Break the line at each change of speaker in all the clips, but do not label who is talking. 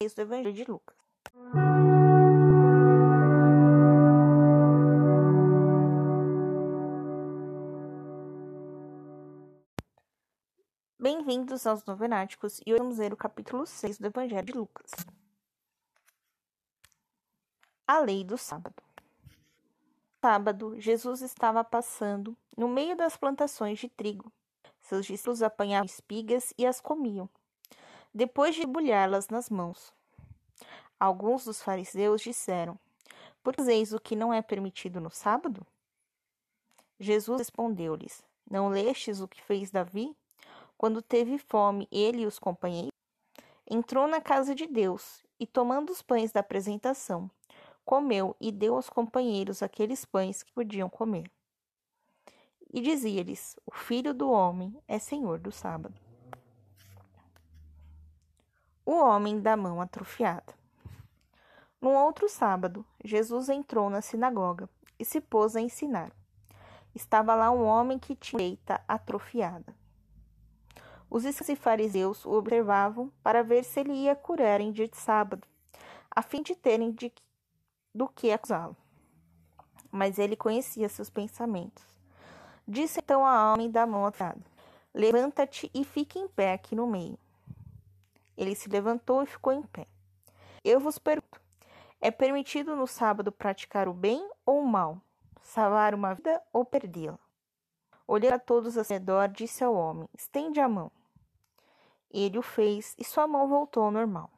do Evangelho de Lucas. Bem-vindos aos Novenáticos e hoje vamos ler o capítulo 6 do Evangelho de Lucas. A lei do sábado. Sábado, Jesus estava passando no meio das plantações de trigo. Seus discípulos apanhavam espigas e as comiam, depois de debulhá-las nas mãos. Alguns dos fariseus disseram: Por que fazeis o que não é permitido no sábado? Jesus respondeu-lhes: Não lestes o que fez Davi? Quando teve fome, ele e os companheiros? Entrou na casa de Deus e, tomando os pães da apresentação, comeu e deu aos companheiros aqueles pães que podiam comer. E dizia-lhes: O filho do homem é senhor do sábado. O homem da mão atrofiada. Num outro sábado, Jesus entrou na sinagoga e se pôs a ensinar. Estava lá um homem que tinha leita atrofiada. Os e fariseus o observavam para ver se ele ia curar em dia de sábado, a fim de terem de, do que acusá-lo. Mas ele conhecia seus pensamentos. Disse então ao homem da mão atrofiada: Levanta-te e fique em pé aqui no meio. Ele se levantou e ficou em pé. Eu vos pergunto: é permitido no sábado praticar o bem ou o mal, salvar uma vida ou perdê-la? Olhando a todos ao redor, disse ao homem: Estende a mão. Ele o fez e sua mão voltou ao normal.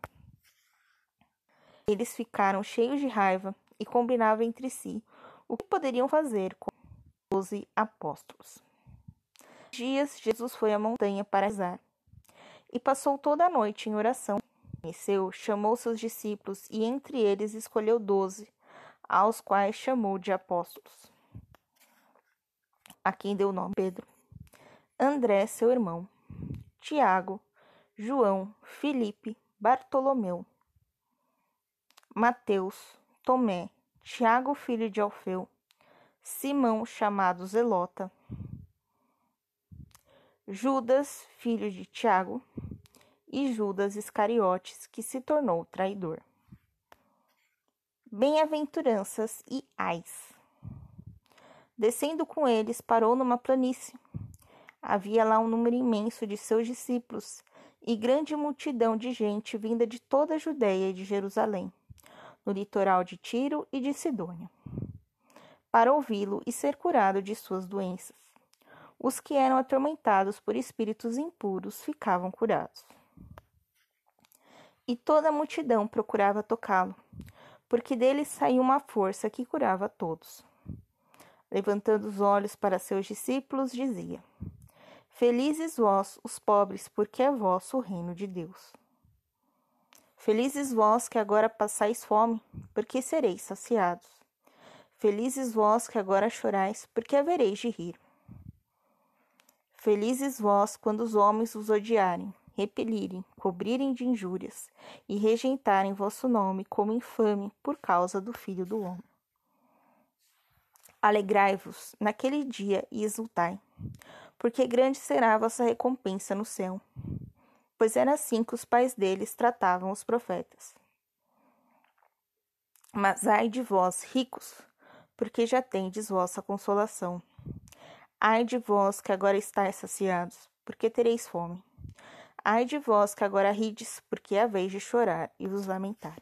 Eles ficaram cheios de raiva e combinavam entre si o que poderiam fazer com os doze apóstolos. Dias, Jesus foi à montanha para rezar e passou toda a noite em oração. Conheceu, chamou seus discípulos e entre eles escolheu doze, aos quais chamou de apóstolos. A quem deu o nome? Pedro, André, seu irmão, Tiago, João, Filipe, Bartolomeu, Mateus, Tomé, Tiago, filho de Alfeu, Simão, chamado Zelota, Judas, filho de Tiago, e Judas Iscariotes, que se tornou traidor. Bem-aventuranças e ais. Descendo com eles, parou numa planície. Havia lá um número imenso de seus discípulos e grande multidão de gente vinda de toda a Judéia e de Jerusalém, no litoral de Tiro e de Sidônia, para ouvi-lo e ser curado de suas doenças. Os que eram atormentados por espíritos impuros ficavam curados e toda a multidão procurava tocá-lo, porque dele saía uma força que curava todos. Levantando os olhos para seus discípulos, dizia: Felizes vós, os pobres, porque é vosso o reino de Deus. Felizes vós que agora passais fome, porque sereis saciados. Felizes vós que agora chorais, porque havereis de rir. Felizes vós quando os homens os odiarem, repelirem, cobrirem de injúrias e rejeitarem vosso nome como infame por causa do Filho do Homem. Alegrai-vos naquele dia e exultai, porque grande será a vossa recompensa no céu, pois era assim que os pais deles tratavam os profetas. Mas ai de vós, ricos, porque já tendes vossa consolação. Ai de vós que agora estáis saciados, porque tereis fome. Ai de vós que agora rides, porque é a vez de chorar e vos lamentar.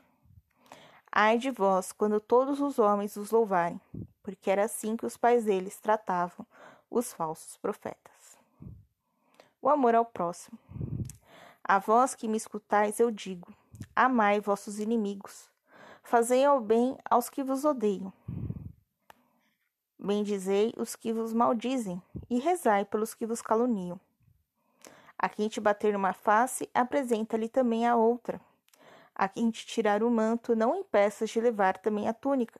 Ai de vós, quando todos os homens os louvarem, porque era assim que os pais deles tratavam os falsos profetas. O amor ao próximo. A vós que me escutais, eu digo: amai vossos inimigos, fazei ao bem aos que vos odeiam. Bendizei os que vos maldizem, e rezai pelos que vos caluniam. A quem te bater numa face, apresenta-lhe também a outra. A quem te tirar o manto, não impeças de levar também a túnica.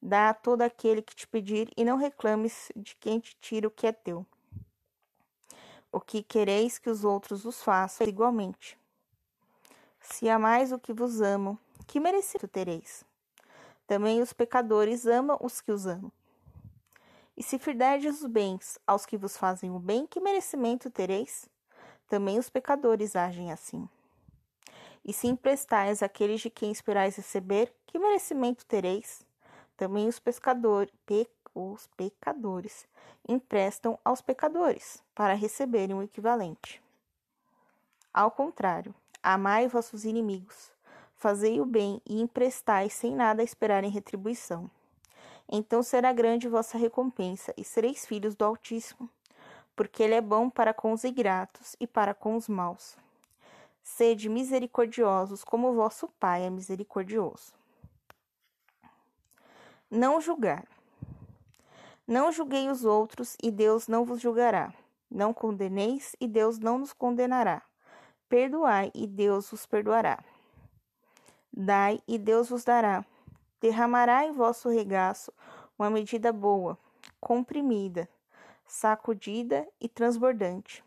Dá a todo aquele que te pedir, e não reclames de quem te tira o que é teu. O que quereis que os outros os façam igualmente. Se amais o que vos amam, que merecido tereis? Também os pecadores amam os que os amam. E se fizerdes os bens aos que vos fazem o bem, que merecimento tereis? Também os pecadores agem assim. E se emprestais àqueles de quem esperais receber, que merecimento tereis? Também os pescadores, pe, os pecadores emprestam aos pecadores, para receberem o equivalente. Ao contrário, amai vossos inimigos, fazei o bem e emprestai sem nada esperar em retribuição. Então será grande vossa recompensa e sereis filhos do Altíssimo, porque ele é bom para com os ingratos e para com os maus. Sede misericordiosos, como vosso Pai é misericordioso. Não julgar. Não julguei os outros, e Deus não vos julgará. Não condeneis, e Deus não nos condenará. Perdoai, e Deus vos perdoará. Dai, e Deus vos dará. Derramará em vosso regaço uma medida boa, comprimida, sacudida e transbordante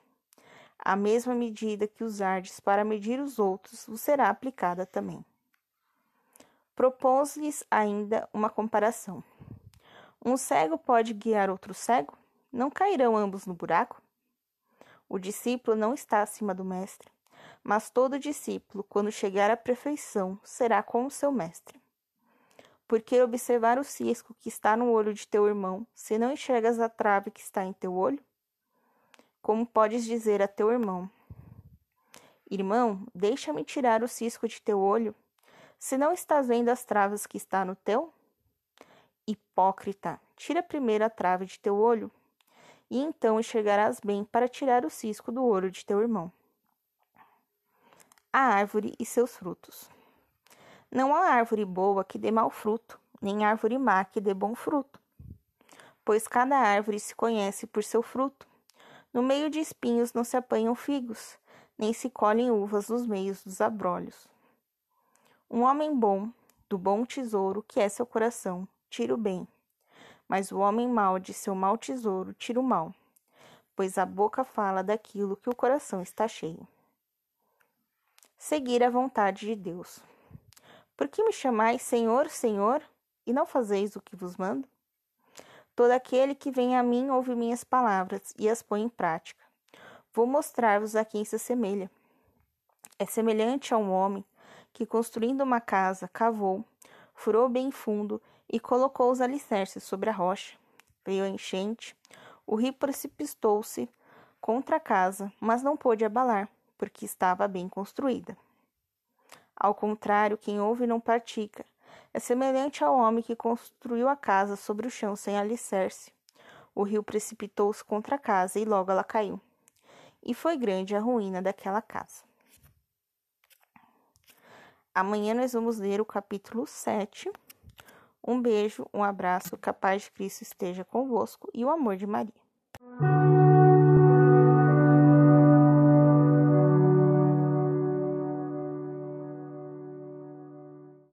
a mesma medida que usardes para medir os outros vos será aplicada também. Propôs-lhes ainda uma comparação. Um cego pode guiar outro cego? Não cairão ambos no buraco? O discípulo não está acima do mestre, mas todo discípulo, quando chegar à perfeição, será como seu mestre. Porque observar o cisco que está no olho de teu irmão, se não enxergas a trave que está em teu olho? Como podes dizer a teu irmão: Irmão, deixa-me tirar o cisco de teu olho, se não estás vendo as travas que está no teu? Hipócrita, tira primeiro a trave de teu olho, e então enxergarás bem para tirar o cisco do olho de teu irmão. A árvore e seus frutos. Não há árvore boa que dê mau fruto, nem árvore má que dê bom fruto. Pois cada árvore se conhece por seu fruto. No meio de espinhos não se apanham figos, nem se colhem uvas nos meios dos abrolhos. Um homem bom, do bom tesouro que é seu coração, tira o bem, mas o homem mau de seu mau tesouro tira o mal, pois a boca fala daquilo que o coração está cheio. Seguir a vontade de Deus. Por que me chamais Senhor, Senhor, e não fazeis o que vos mando? Todo aquele que vem a mim ouve minhas palavras e as põe em prática. Vou mostrar-vos a quem se assemelha. É semelhante a um homem que, construindo uma casa, cavou, furou bem fundo e colocou os alicerces sobre a rocha. Veio a enchente, o rio precipitou-se contra a casa, mas não pôde abalar, porque estava bem construída. Ao contrário, quem ouve não pratica é semelhante ao homem que construiu a casa sobre o chão sem alicerce. O rio precipitou-se contra a casa e logo ela caiu. E foi grande a ruína daquela casa. Amanhã nós vamos ler o capítulo 7. Um beijo, um abraço, que a paz de Cristo esteja convosco e o amor de Maria.